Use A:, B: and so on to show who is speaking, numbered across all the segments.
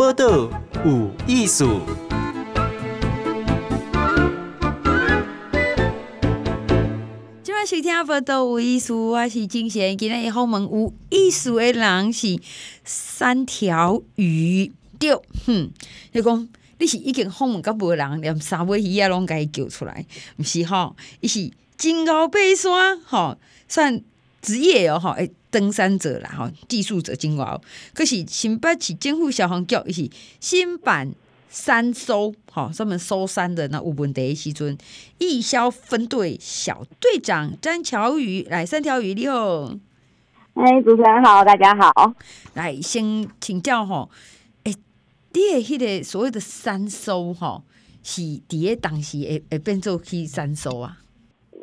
A: 报道有艺术。
B: 今晚收听报道有艺术，我是金贤。今天访问有艺术的人是三条鱼。对，哼，你讲你是已经访问到无人，连三尾鱼啊拢甲伊叫出来，毋是吼？伊是真高爬山，吼，算职业哦，吼，诶。登山者啦，吼，技术者真哦。可是新北市政府消防局伊是新版山搜，吼，专门搜山的那有问题的时阵，义消分队小队长詹乔宇来，三条鱼你好，
C: 哎，主持人好，大家好，
B: 来先请教吼，诶、欸，你诶迄个所谓的山搜吼，是伫诶当时会会变做去山搜啊？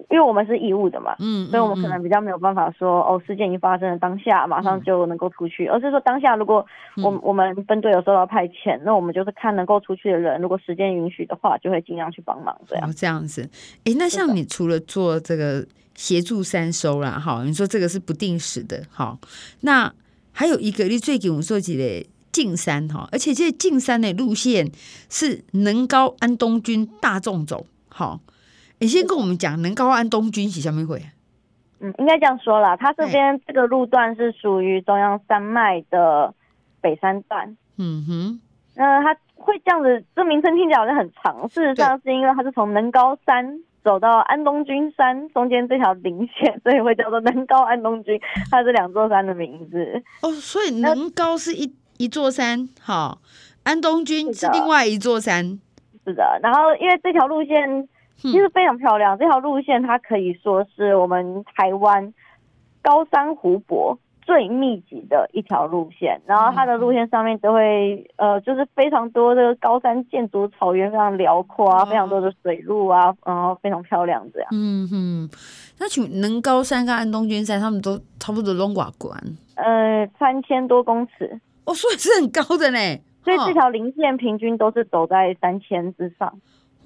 C: 因为我们是义务的嘛，嗯，所以我们可能比较没有办法说，哦，事件已经发生了当下马上就能够出去，嗯、而是说当下如果我、嗯、我们分队有收到派遣，那我们就是看能够出去的人，如果时间允许的话，就会尽量去帮忙这样。
B: 哦，这样子，哎、欸，那像你除了做这个协助三收啦，哈，你说这个是不定时的，哈，那还有一个你最近我说起的进山哈，而且这进山的路线是能高安东军大众走，好。你先跟我们讲能高安东军是什么会？
C: 嗯，应该这样说啦，它这边这个路段是属于中央山脉的北山段。嗯哼，那它会这样子，这名称听起来好像很长，事实上是因为它是从能高山走到安东军山中间这条林线，所以会叫做能高安东军，它是两座山的名字。
B: 哦，所以能高是一一座山，好，安东军是另外一座山。
C: 是的，然后因为这条路线。其实非常漂亮，嗯、这条路线它可以说是我们台湾高山湖泊最密集的一条路线。然后它的路线上面都会呃，就是非常多的高山建筑，草原非常辽阔啊，非常多的水路啊，然后非常漂亮这样。
B: 嗯哼，那请能高山跟安东军山，他们都差不多龙寡关，
C: 呃，三千多公尺，
B: 哦，所以是很高的呢。
C: 所以这条零线平均都是走在三千之上。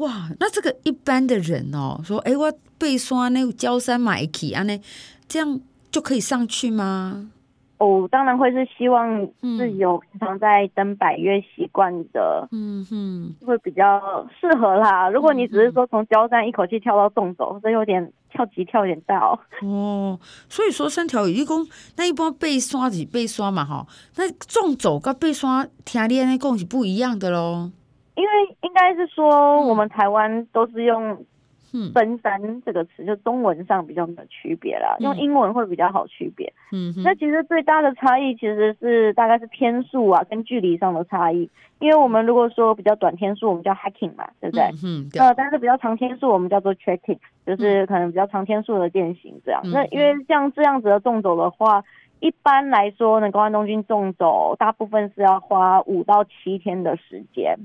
B: 哇，那这个一般的人哦，说，哎，我背刷那个焦山买起啊，那这样就可以上去吗？
C: 哦，当然会是希望是有平常在登百岳习惯的，嗯哼，会比较适合啦。如果你只是说从焦山一口气跳到纵走，这有点跳级跳有点大哦。
B: 哦，所以说三条鱼一共，那一般背山是背刷嘛，哈，那纵走跟背山听你那讲是不一样的喽。
C: 因为应该是说，我们台湾都是用“登山”这个词，嗯、就中文上比较没有区别啦，嗯、用英文会比较好区别。嗯，那其实最大的差异其实是大概是天数啊，跟距离上的差异。因为我们如果说比较短天数，我们叫 hiking 嘛，对不对？嗯，呃，但是比较长天数，我们叫做 trekking，就是可能比较长天数的健行这样。嗯、那因为像这样子的纵走的话。一般来说，能高安东军纵走，大部分是要花五到七天的时间。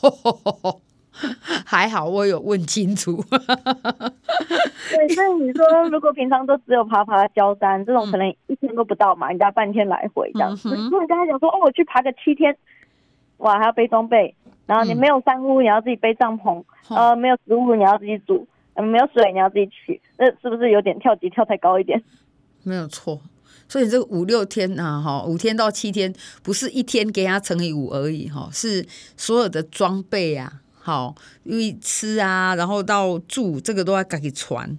B: 还好我有问清楚。
C: 对，所以你说，如果平常都只有爬爬焦山，这种可能一天都不到嘛，人家半天来回这样子。如果你跟他讲说，哦，我去爬个七天，哇，还要背装备，然后你没有山屋，你要自己背帐篷，嗯、呃，没有食物，你要自己煮，呃，没有水，你要自己取，那是不是有点跳级跳太高一点？
B: 没有错。所以这个五六天啊，哈，五天到七天，不是一天给他乘以五而已，哈，是所有的装备啊，好，因为吃啊，然后到住，这个都要赶紧传。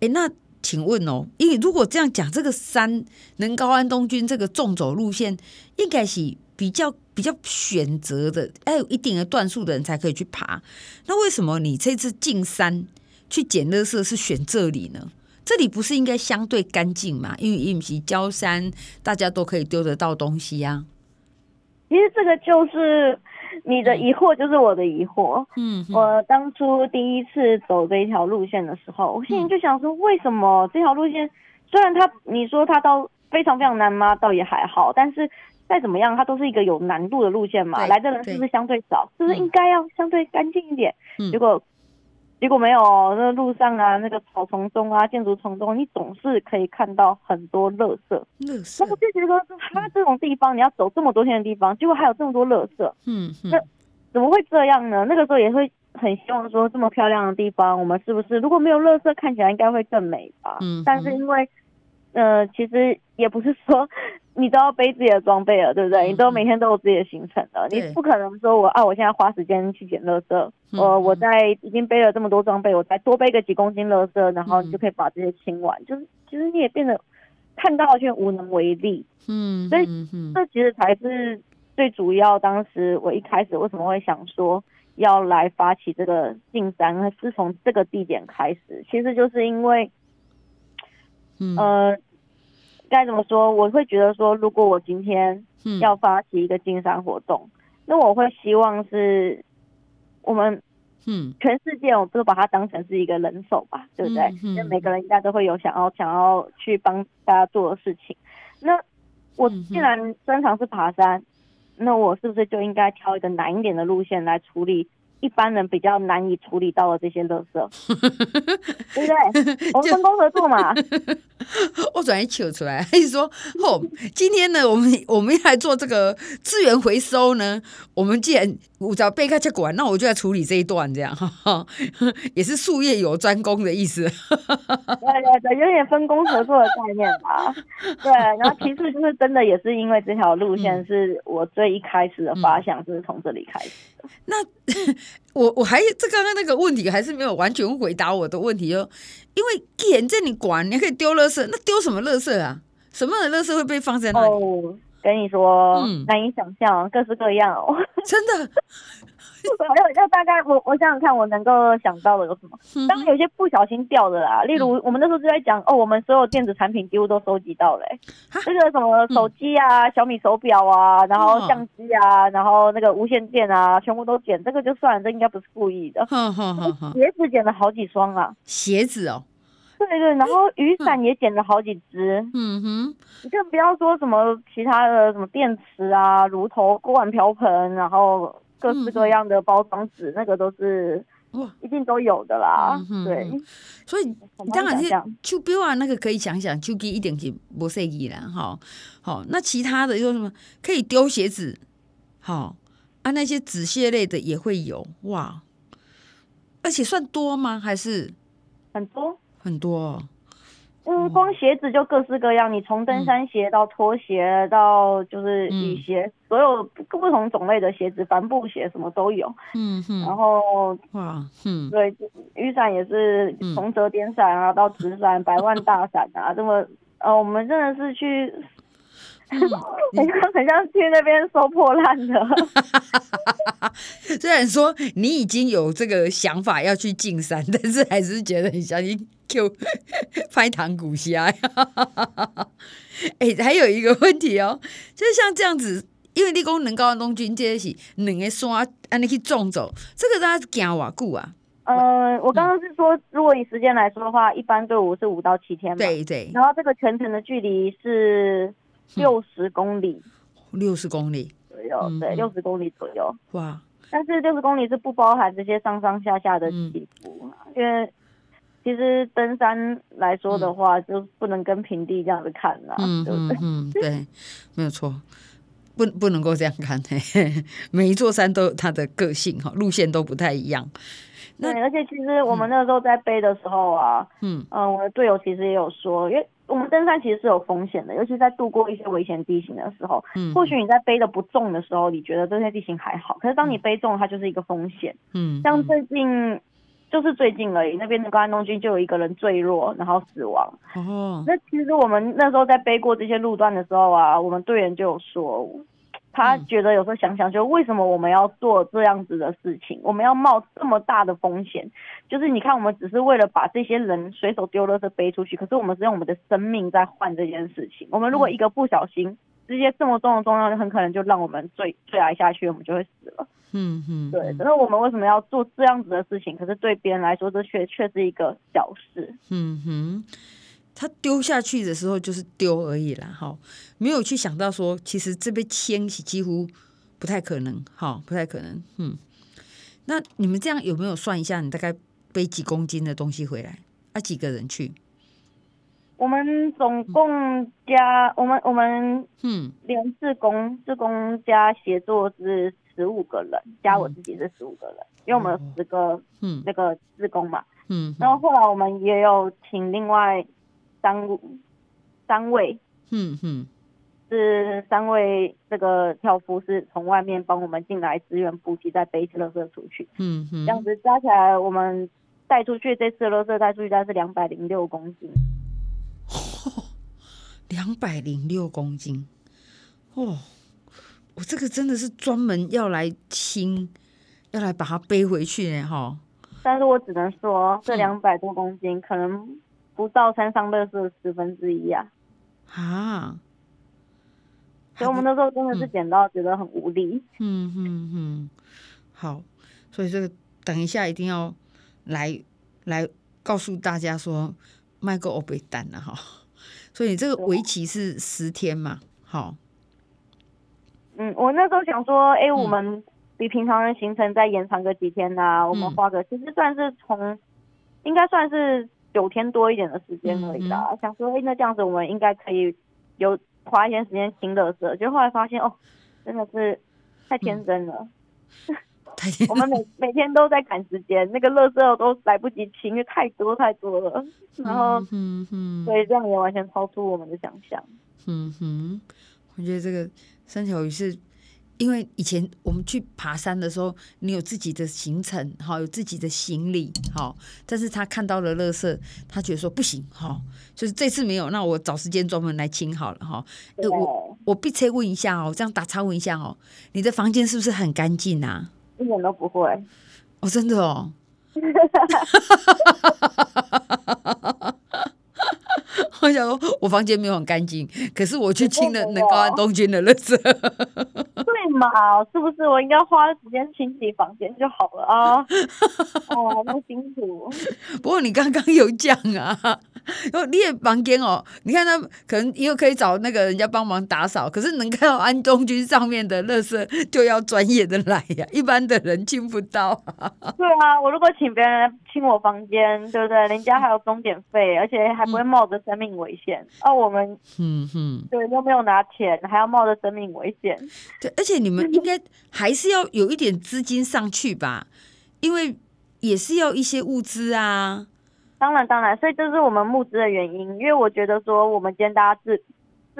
B: 哎，那请问哦，因为如果这样讲，这个山能高安东军这个纵走路线，应该是比较比较选择的，要有一定的段数的人才可以去爬。那为什么你这次进山去捡垃圾是选这里呢？这里不是应该相对干净嘛？因为因为是焦山，大家都可以丢得到东西呀、啊。
C: 其实这个就是你的疑惑，就是我的疑惑。嗯，我当初第一次走这一条路线的时候，我心里就想说，为什么这条路线虽然它你说它到非常非常难吗？倒也还好，但是再怎么样，它都是一个有难度的路线嘛。对来的人是不是相对少？对是不是应该要相对干净一点？嗯、结果。结果没有，那路上啊，那个草丛中啊，建筑丛中，你总是可以看到很多垃圾。垃圾。那我就觉得说，他这种地方，你要走这么多天的地方，结果还有这么多垃圾。嗯。嗯。那怎么会这样呢？那个时候也会很希望说，这么漂亮的地方，我们是不是如果没有垃圾，看起来应该会更美吧？嗯。但是因为，呃，其实也不是说你都要背自己的装备了，对不对？嗯、你都每天都有自己的行程了，对。你不可能说我啊，我现在花时间去捡垃圾，呃、嗯，我在已经背了这么多装备，我再多背个几公斤垃圾，然后你就可以把这些清完，嗯、就是其实你也变得看到却无能为力，嗯，所以这其实才是最主要。当时我一开始为什么会想说要来发起这个进山，是从这个地点开始，其实就是因为，嗯。呃该怎么说？我会觉得说，如果我今天要发起一个净山活动，嗯、那我会希望是我们，嗯，全世界我都把它当成是一个人手吧，嗯、对不对？因为、嗯、每个人应该都会有想要想要去帮大家做的事情。那我既然专长是爬山，那我是不是就应该挑一个难一点的路线来处理？一般人比较难以处理到的这些垃圾，对不对？我们分工合作嘛。
B: 我转一求出来，他就说：“哦，今天呢，我们我们要来做这个资源回收呢。我们既然我找贝克去管，那我就来处理这一段，这样哈哈，也是术业有专攻的意思。
C: 对对对，有点分工合作的概念吧。对，然后其次就是真的也是因为这条路线是我最一开始的发想，就是从这里开始
B: 那。我我还这刚刚那个问题还是没有完全回答我的问题哦，因为既然这你管，你可以丢垃圾，那丢什么垃圾啊？什么的垃圾会被放在那里？
C: 哦，跟你说，嗯，难以想象，各式各样哦，
B: 真的。
C: 要要大概我我想想看，我能够想到的有什么？当然有些不小心掉的啦，例如我们那时候就在讲哦，我们所有电子产品几乎都收集到了，这个什么手机啊、小米手表啊，然后相机啊，然后那个无线电啊，全部都捡，这个就算了，这应该不是故意的。鞋子捡了好几双啊，
B: 鞋子哦，
C: 对对，然后雨伞也捡了好几只。嗯哼，你就不要说什么其他的什么电池啊、炉头、锅碗瓢盆，然后。各式各样的包装纸，嗯、那个都是哇，一定都有的啦。嗯、对，
B: 所以当然是手表啊，那个可以想想，手机一点就不设计啦哈。好，那其他的又什么可以丢鞋子？好啊，那些纸屑类的也会有哇，而且算多吗？还是
C: 很多
B: 很多。
C: 嗯，光鞋子就各式各样，你从登山鞋到拖鞋到就是雨鞋，嗯、所有不同种类的鞋子，帆布鞋什么都有。嗯哼，然后哇，嗯，对，雨伞也是从折叠伞啊到纸伞、百万大伞啊，这么呃，我们真的是去。很像很像去那边收破烂的。
B: 虽然说你已经有这个想法要去进山，但是还是觉得很像去 Q 拍糖古虾。哎、欸，还有一个问题哦，就是像这样子，因为立功能高东军这些是两个山，安尼去种走，这个大家行多久啊？
C: 呃，我刚刚是说，如果以时间来说的话，一般队伍是五到七天嘛。
B: 对对。
C: 然后这个全程的距离是。六十公里，
B: 六十公里
C: 左右，对，六十公里左右。哇！但是六十公里是不包含这些上上下下的起伏，因为其实登山来说的话，就不能跟平地这样子看啦，对不对？
B: 嗯，对，没有错，不不能够这样看。每一座山都有它的个性哈，路线都不太一样。
C: 对，而且其实我们那个时候在背的时候啊，嗯嗯，我的队友其实也有说，因为。我们登山其实是有风险的，尤其在度过一些危险地形的时候。嗯，或许你在背的不重的时候，你觉得这些地形还好，可是当你背重，它就是一个风险。嗯，像最近就是最近而已，那边的高安东军就有一个人坠落，然后死亡。哦，那其实我们那时候在背过这些路段的时候啊，我们队员就有说。他觉得有时候想想，就为什么我们要做这样子的事情？我们要冒这么大的风险？就是你看，我们只是为了把这些人随手丢垃圾背出去，可是我们是用我们的生命在换这件事情。我们如果一个不小心，这些这么重的重量，就很可能就让我们坠坠崖下去，我们就会死了。嗯嗯，对。那我们为什么要做这样子的事情？可是对别人来说，这却却是一个小事。嗯哼。
B: 他丢下去的时候就是丢而已啦，哈，没有去想到说，其实这边迁徙几乎不太可能，哈，不太可能，嗯。那你们这样有没有算一下，你大概背几公斤的东西回来？啊，几个人去？
C: 我们总共加、嗯、我们我们嗯，连志工志工加协作是十五个人，加我自己是十五个人，嗯、因为我们有十个嗯那个志工嘛，嗯，然后后来我们也有请另外。三三位，嗯嗯，是三位这个跳夫是从外面帮我们进来支援补给，再背一些垃圾出去。
B: 嗯嗯，
C: 这样子加起来，我们带出去这次的垃圾带出去大概是两百零六公斤。
B: 两百零六公斤，哦，我这个真的是专门要来清，要来把它背回去呢，哈。
C: 但是我只能说，这两百多公斤可能不到山上垃圾的十分之一啊。
B: 啊！
C: 所以我们那时候真的是捡到，觉得很无力。
B: 嗯嗯嗯，好，所以这个等一下一定要来来告诉大家说，卖个欧贝蛋了哈。所以这个为期是十天嘛？好。
C: 嗯，我那时候想说，哎、欸，我们比平常人行程再延长个几天呐、啊嗯，我们花个其实算是从应该算是九天多一点的时间而已啦。嗯嗯想说，哎、欸，那这样子我们应该可以有花一些时间清乐色，就后来发现哦，真的是太天真了。嗯我们每 每天都在赶时间，那个垃圾都来不及清，因为太多太多了。然后，嗯哼，所以这样也完全超出我们的想象。
B: 嗯哼，我觉得这个三条鱼是因为以前我们去爬山的时候，你有自己的行程，哈，有自己的行李，哈，但是他看到了垃圾，他觉得说不行，哈，就是这次没有，那我找时间专门来清好了，哈。我我必须问一下哦，这样打岔问一下哦，你的房间是不是很干净啊？
C: 一点都不会，
B: 哦，真的哦，我想说，我房间没有很干净，可是我去清了能高安东军的垃圾。
C: 对嘛？是不是我应该花时间清洗房间就好了啊？哦，那么辛苦。
B: 不过你刚刚有讲啊。然后你也房间哦，你看他可能又可以找那个人家帮忙打扫，可是能看到安东军上面的垃圾就要专业的来呀，一般的人进不到。
C: 对啊，我如果请别人来清我房间，对不对？人家还有钟点费，而且还不会冒着生命危险。啊，我们嗯哼，对，又没有拿钱，还要冒着生命危险。
B: 对，而且你们应该还是要有一点资金上去吧，因为也是要一些物资啊。
C: 当然，当然，所以这是我们募资的原因，因为我觉得说，我们今天大家自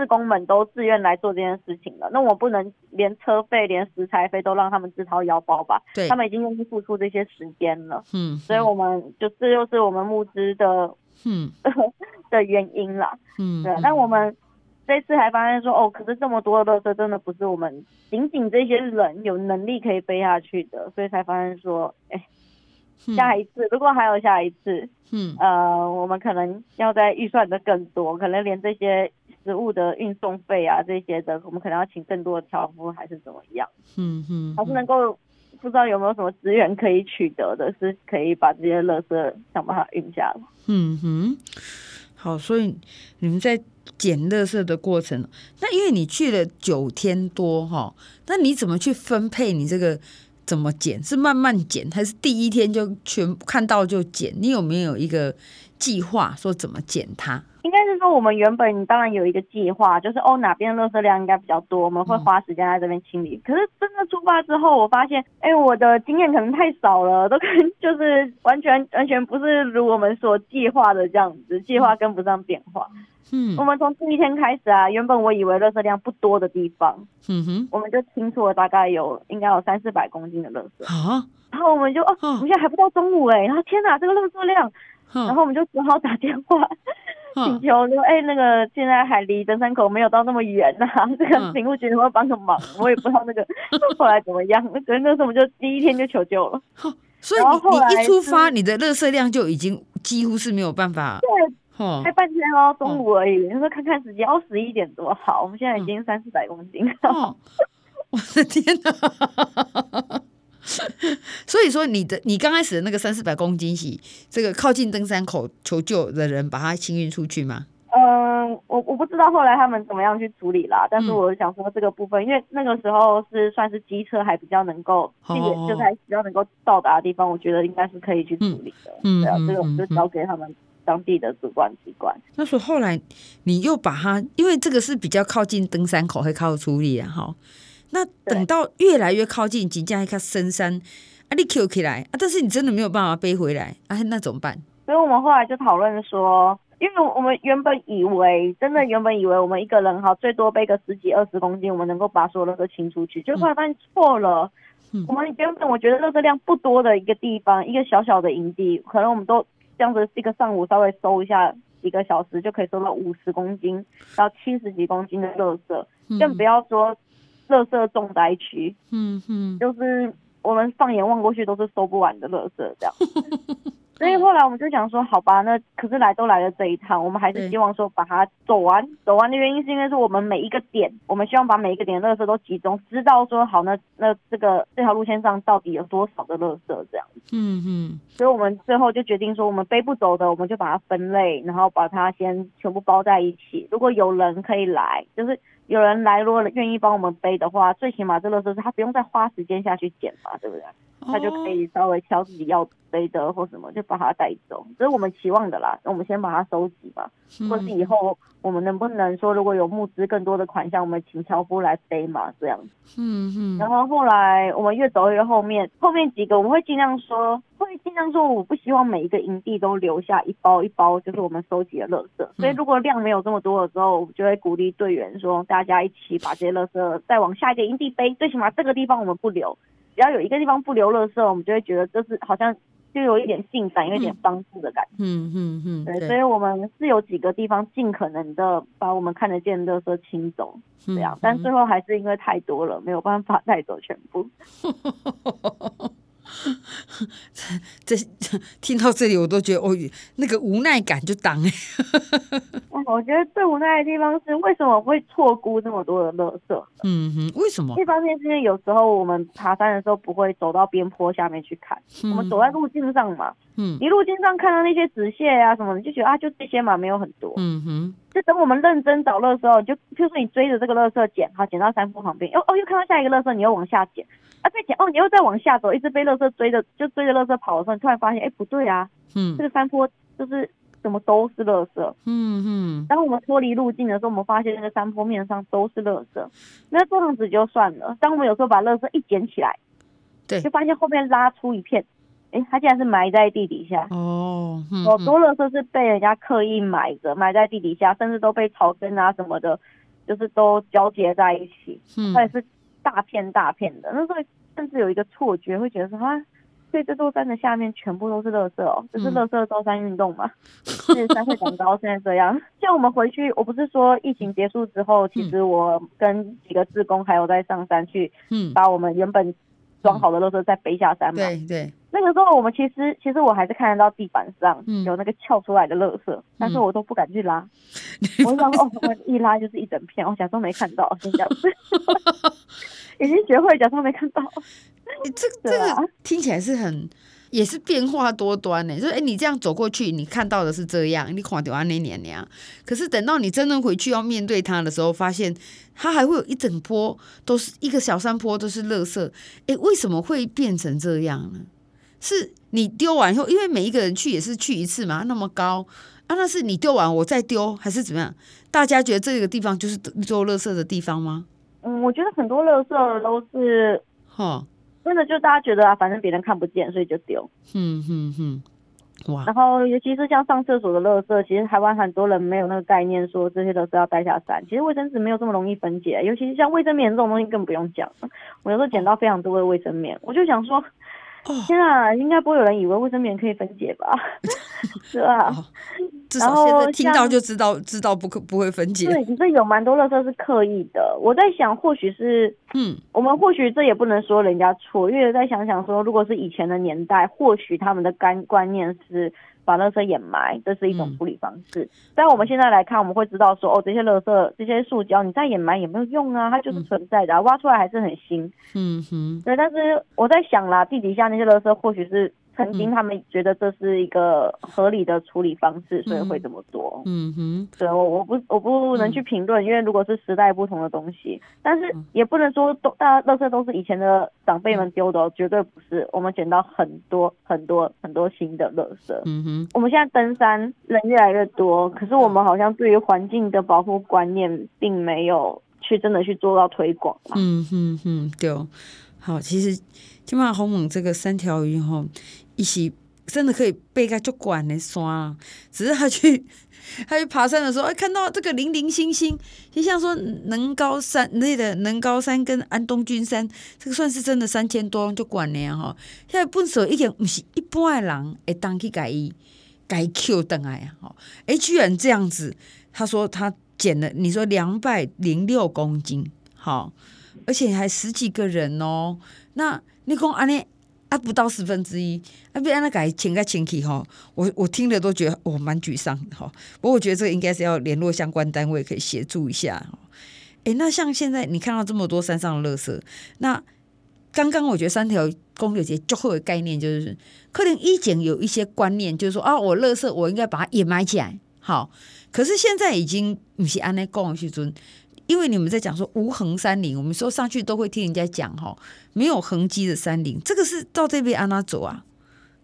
C: 志工们都自愿来做这件事情了，那我不能连车费、连食材费都让他们自掏腰包吧？对，他们已经愿意付出这些时间了，嗯，所以我们就这就是我们募资的，嗯，的原因啦，嗯，对。那我们这次还发现说，哦，可是这么多的垃圾真的不是我们仅仅这些人有能力可以背下去的，所以才发现说，哎。下一次，如果还有下一次，嗯，呃，我们可能要再预算的更多，可能连这些食物的运送费啊这些的，我们可能要请更多的挑夫，还是怎么样？嗯嗯，还是能够不知道有没有什么资源可以取得的，是可以把这些垃圾想办法运下来。
B: 嗯哼，好，所以你们在捡垃圾的过程，那因为你去了九天多哈，那你怎么去分配你这个？怎么减？是慢慢减，还是第一天就全看到就减？你有没有一个计划说怎么减它？
C: 应该是说我们原本当然有一个计划，就是哦哪边的垃圾量应该比较多，我们会花时间在这边清理。嗯。可是真的出发之后，我发现，哎，我的经验可能太少了，都跟就是完全 完全不是如我们所计划的这样子，计划跟不上变化。嗯，我们从第一天开始啊，原本我以为垃圾量不多的地方，嗯哼，我们就清出了大概有应该有三四百公斤的垃圾啊，然后我们就哦，我们现在还不到中午哎，然后天哪，这个垃圾量，然后我们就只好打电话请求说，哎，那个现在还离登山口没有到那么远呐，这个警务局能不能帮个忙？我也不知道那个 后来怎么样，所以那时候我们就第一天就求救了。
B: 所以你你一出发，你的热色量就已经几乎是没有办法。
C: 对。开半天哦，中午而已。你、哦、说看看时间，哦十一点多好。我们现在已经三四百公斤了。
B: 哦、我的天哪！所以说，你的你刚开始的那个三四百公斤洗这个靠近登山口求救的人把它清运出去吗？
C: 嗯，我我不知道后来他们怎么样去处理啦。但是我想说这个部分，嗯、因为那个时候是算是机车还比较能够，就是还比较能够到达的地方，我觉得应该是可以去处理的。嗯，对啊，这个我们就交给他们。当地的主管机关。
B: 那说后来你又把它，因为这个是比较靠近登山口，会靠处理啊，哈。那等到越来越靠近，即将一个深山，啊，你 Q 起来啊，但是你真的没有办法背回来啊，那怎么办？
C: 所以我们后来就讨论说，因为我们原本以为，真的原本以为我们一个人哈，最多背个十几二十公斤，我们能够把所有的都清出去，就后来发现错了。嗯、我们原本我觉得垃圾量不多的一个地方，一个小小的营地，可能我们都这样子一个上午稍微收一下，几个小时就可以收到五十公斤到七十几公斤的垃圾，嗯、更不要说垃圾重灾区。嗯嗯，就是我们放眼望过去都是收不完的垃圾，这样。所以后来我们就想说，好吧，那可是来都来了这一趟，我们还是希望说把它走完。走完的原因是因为是我们每一个点，我们希望把每一个点的垃圾都集中，知道说好，那那这个这条路线上到底有多少的垃圾这样。嗯嗯。所以我们最后就决定说，我们背不走的，我们就把它分类，然后把它先全部包在一起。如果有人可以来，就是有人来，如果愿意帮我们背的话，最起码这垃圾是他不用再花时间下去捡嘛，对不对？他就可以稍微挑自己要背的或什么，就把它带走，这是我们期望的啦。那我们先把它收集嘛，或是以后我们能不能说，如果有募资更多的款项，我们请樵夫来背嘛，这样子。嗯嗯。然后后来我们越走越后面，后面几个我们会尽量说，会尽量说，我不希望每一个营地都留下一包一包，就是我们收集的垃圾。所以如果量没有这么多的时候，我就会鼓励队员说，大家一起把这些垃圾再往下一个营地背，最起码这个地方我们不留。只要有一个地方不留垃圾，我们就会觉得这是好像就有一点进展，有一点帮助的感觉。嗯嗯嗯，对，对，所以我们是有几个地方尽可能的把我们看得见的垃圾清走，这样，但最后还是因为太多了，没有办法带走全部。
B: 这这 听到这里，我都觉得哦，那个无奈感就当哎。
C: 我觉得最无奈的地方是，为什么会错估这么多的垃圾？
B: 嗯哼，为什么？
C: 一方面是因为有时候我们爬山的时候不会走到边坡下面去看，嗯、我们走在路径上嘛。嗯，你路径上看到那些纸屑啊什么的，就觉得啊，就这些嘛，没有很多。嗯哼，就等我们认真找垃圾的时候，就就是你追着这个垃圾捡，好，捡到山坡旁边，哦哦，又看到下一个垃圾，你又往下捡。啊，再捡哦，你又再往下走，一直被垃圾追着，就追着垃圾跑的时候，你突然发现，哎，不对啊，嗯，这个山坡就是怎么都是垃圾，嗯嗯。当我们脱离路径的时候，我们发现那个山坡面上都是垃圾，那这样子就算了。当我们有时候把垃圾一捡起来，对，就发现后面拉出一片，哎，它竟然是埋在地底下。哦，好多垃圾是被人家刻意埋着，埋在地底下，甚至都被草根啊什么的，就是都交接在一起，嗯，它也是。大片大片的，那时候甚至有一个错觉，会觉得说啊，所以这座山的下面全部都是垃圾哦，这是垃圾招山运动嘛？是山会长高，现在这样。像我们回去，我不是说疫情结束之后，其实我跟几个志工还有在上山去，嗯，把我们原本装好的垃圾再背下山嘛。对对。那个时候我们其实其实我还是看得到地板上有那个翘出来的垃圾，但是我都不敢去拉。我想哦，我一拉就是一整片，我假装没看到，先这样子。已经学会假装没看到，
B: 欸、这这个听起来是很也是变化多端呢。就是哎，你这样走过去，你看到的是这样，你垮掉啊那年年，可是等到你真正回去要面对它的时候，发现它还会有一整坡都是一个小山坡都是垃圾。哎，为什么会变成这样呢？是你丢完以后，因为每一个人去也是去一次嘛，那么高啊，那是你丢完我再丢，还是怎么样？大家觉得这个地方就是丢垃圾的地方吗？
C: 嗯，我觉得很多垃圾都是，哈，真的就大家觉得啊，反正别人看不见，所以就丢。嗯嗯嗯，哇。然后尤其是像上厕所的垃圾，其实台湾很多人没有那个概念，说这些都是要带下山。其实卫生纸没有这么容易分解，尤其是像卫生棉这种东西更不用讲。我有时候捡到非常多的卫生棉，我就想说。天啊，应该不会有人以为卫生棉可以分解吧？是吧？哦，
B: 至少现在听到就知道，知道不可不会分解。
C: 对，这有蛮多垃圾是刻意的。我在想，或许是，嗯，我们或许这也不能说人家错，因为再想想说，如果是以前的年代，或许他们的观观念是。把垃圾掩埋，这是一种处理方式。嗯、但我们现在来看，我们会知道说，哦，这些垃圾、这些塑胶，你再掩埋也没有用啊，它就是存在的、啊，挖出来还是很新。嗯哼。对，但是我在想啦，地底下那些垃圾或许是。曾经他们觉得这是一个合理的处理方式，所以会这么做。嗯哼，对，我我不我不能去评论，因为如果是时代不同的东西，但是也不能说都大家垃圾都是以前的长辈们丢的，绝对不是。我们捡到很多很多很多新的垃圾。嗯哼，我们现在登山人越来越多，可是我们好像对于环境的保护观念并没有去真的去做到推广。嗯
B: 哼哼，对。好，其实金马鸿蒙这个三条鱼哈。一起真的可以背个就管的山，只是他去 他去爬山的时候，哎，看到这个零零星星，就像说能高山那个能高山跟安东军山，这个算是真的三千多就管了哈。现在本手已经不是一般的人会当去改伊改 Q 等来呀，哈，哎，居然这样子，他说他减了，你说两百零六公斤，好，而且还十几个人哦，那你讲安尼。啊，不到十分之一，啊，别让他改请个亲戚哈，我我听了都觉得我蛮沮丧的哈。不过我觉得这个应该是要联络相关单位，可以协助一下。哎，那像现在你看到这么多山上的垃圾，那刚刚我觉得三条公有节最后的概念，就是可能以前有一些观念，就是说啊，我垃圾我应该把它掩埋起来，好。可是现在已经不是按呢讲去尊。因为你们在讲说无痕山林，我们说上去都会听人家讲哈，没有痕迹的山林，这个是到这边安哪走啊？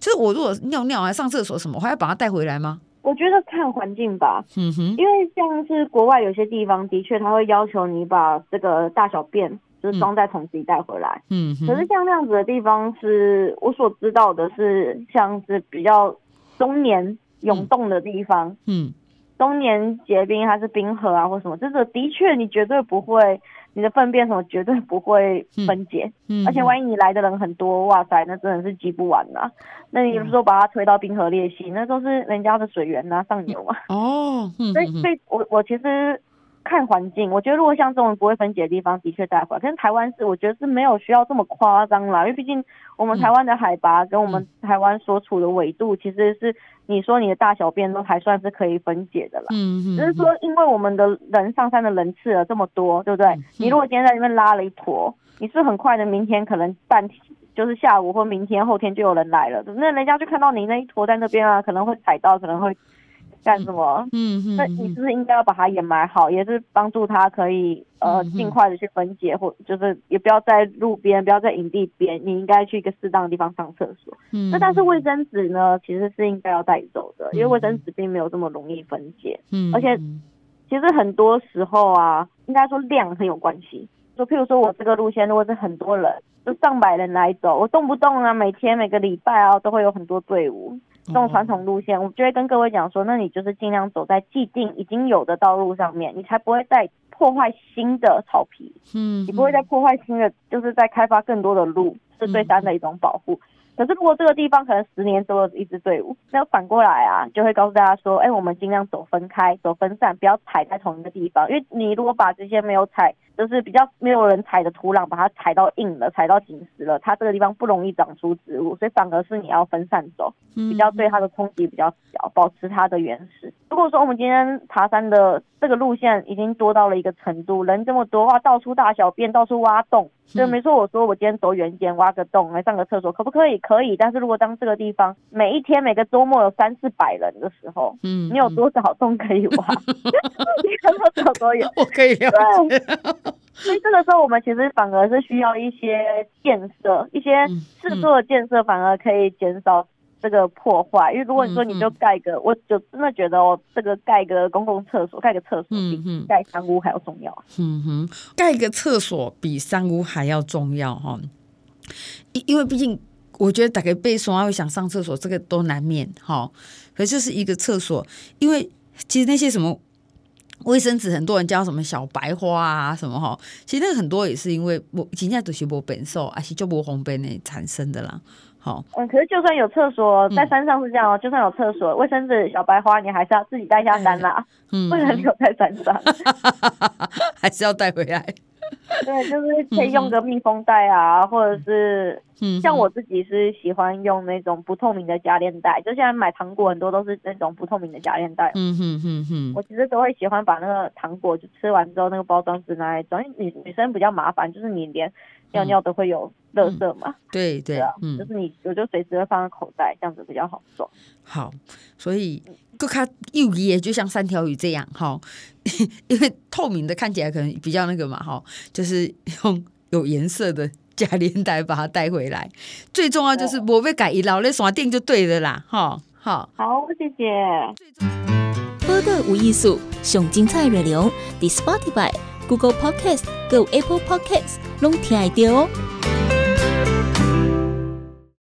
B: 就是我如果尿尿还上厕所什么，我还要把它带回来吗？
C: 我觉得看环境吧，
B: 嗯哼，
C: 因为像是国外有些地方的确他会要求你把这个大小便就是装在桶子里带回来，
B: 嗯哼，
C: 可是像那样子的地方是我所知道的是像是比较中年涌动的地方，
B: 嗯。嗯
C: 终年结冰还是冰河啊，或什么，这个的确你绝对不会，你的粪便什么绝对不会分解，
B: 嗯嗯、
C: 而且万一你来的人很多，哇塞，那真的是积不完呐。那你说把它推到冰河裂隙，那都是人家的水源呐，上游啊。
B: 哦，嗯、
C: 所以所以我我其实。看环境，我觉得如果像这种不会分解的地方，的确带回来。可是台湾是，我觉得是没有需要这么夸张啦，因为毕竟我们台湾的海拔跟我们台湾所处的纬度，其实是你说你的大小便都还算是可以分解的啦。
B: 嗯嗯。
C: 只是说，因为我们的人上山的人次了这么多，对不对？你如果今天在那边拉了一坨，你是很快的，明天可能半天就是下午或明天后天就有人来了，那人家就看到你那一坨在那边啊，可能会踩到，可能会。干什么？
B: 嗯嗯，
C: 那你是不是应该要把它掩埋好，也是帮助它可以呃尽快的去分解，或就是也不要在路边，不要在营地边，你应该去一个适当的地方上厕所。嗯，那但是卫生纸呢，其实是应该要带走的，因为卫生纸并没有这么容易分解。嗯，而且其实很多时候啊，应该说量很有关系。就譬如说我这个路线如果是很多人，就上百人来走，我动不动啊，每天每个礼拜啊，都会有很多队伍。这种传统路线，我就会跟各位讲说，那你就是尽量走在既定已经有的道路上面，你才不会再破坏新的草皮，
B: 嗯，
C: 你不会再破坏新的，就是在开发更多的路，是对山的一种保护。可是如果这个地方可能十年都有一支队伍，那反过来啊，就会告诉大家说，哎，我们尽量走分开，走分散，不要踩在同一个地方，因为你如果把这些没有踩。就是比较没有人踩的土壤，把它踩到硬了，踩到紧实了，它这个地方不容易长出植物，所以反而是你要分散走，比较对它的冲击比较小，保持它的原始。如果说我们今天爬山的这个路线已经多到了一个程度，人这么多的话，到处大小便，到处挖洞，对，没错，我说我今天走远一点，挖个洞来上个厕所，可不可以？可以。但是如果当这个地方每一天每个周末有三四百人的时候，嗯，你有多少 洞可以挖？你看到多少都有，
B: 我可以了解。
C: 所以这个时候，我们其实反而是需要一些建设，一些制度的建设，反而可以减少这个破坏。因为如果你说你就盖个，我就真的觉得哦，这个盖个公共厕所，盖个厕所比盖三屋还要重要。
B: 嗯哼，盖个厕所比三屋还要重要哈。因因为毕竟，我觉得大概被说会想上厕所，这个都难免哈。可是就是一个厕所，因为其实那些什么。卫生纸很多人叫什么小白花啊什么哈，其实那个很多也是因为我现在都是无本受，而是就无红本内产生的啦。好，
C: 嗯，可是就算有厕所，在山上是这样哦，嗯、就算有厕所，卫生纸、小白花，你还是要自己带下山啦，嗯，不能留在山上，
B: 还是要带回来。
C: 对，就是可以用个密封袋啊，嗯、或者是，像我自己是喜欢用那种不透明的夹链袋，就现在买糖果很多都是那种不透明的夹链袋。
B: 嗯哼哼哼，
C: 我其实都会喜欢把那个糖果就吃完之后，那个包装纸拿来装，因为女女生比较麻烦，就是你连尿尿都会有垃圾嘛。
B: 嗯、对对，对啊，
C: 嗯、就是你我就随时会放在口袋，这样子比较好装。
B: 好，所以。更加有意，就像三条鱼这样哈，因为透明的看起来可能比较那个嘛哈，就是用有颜色的假链袋把它带回来。最重要就是我被改一老那耍电就对了啦哈。好，
C: 好，谢谢。
D: 播个无艺术，上精彩内容，The Spotify、Google Podcast、Go Apple Podcasts，拢听得到哦。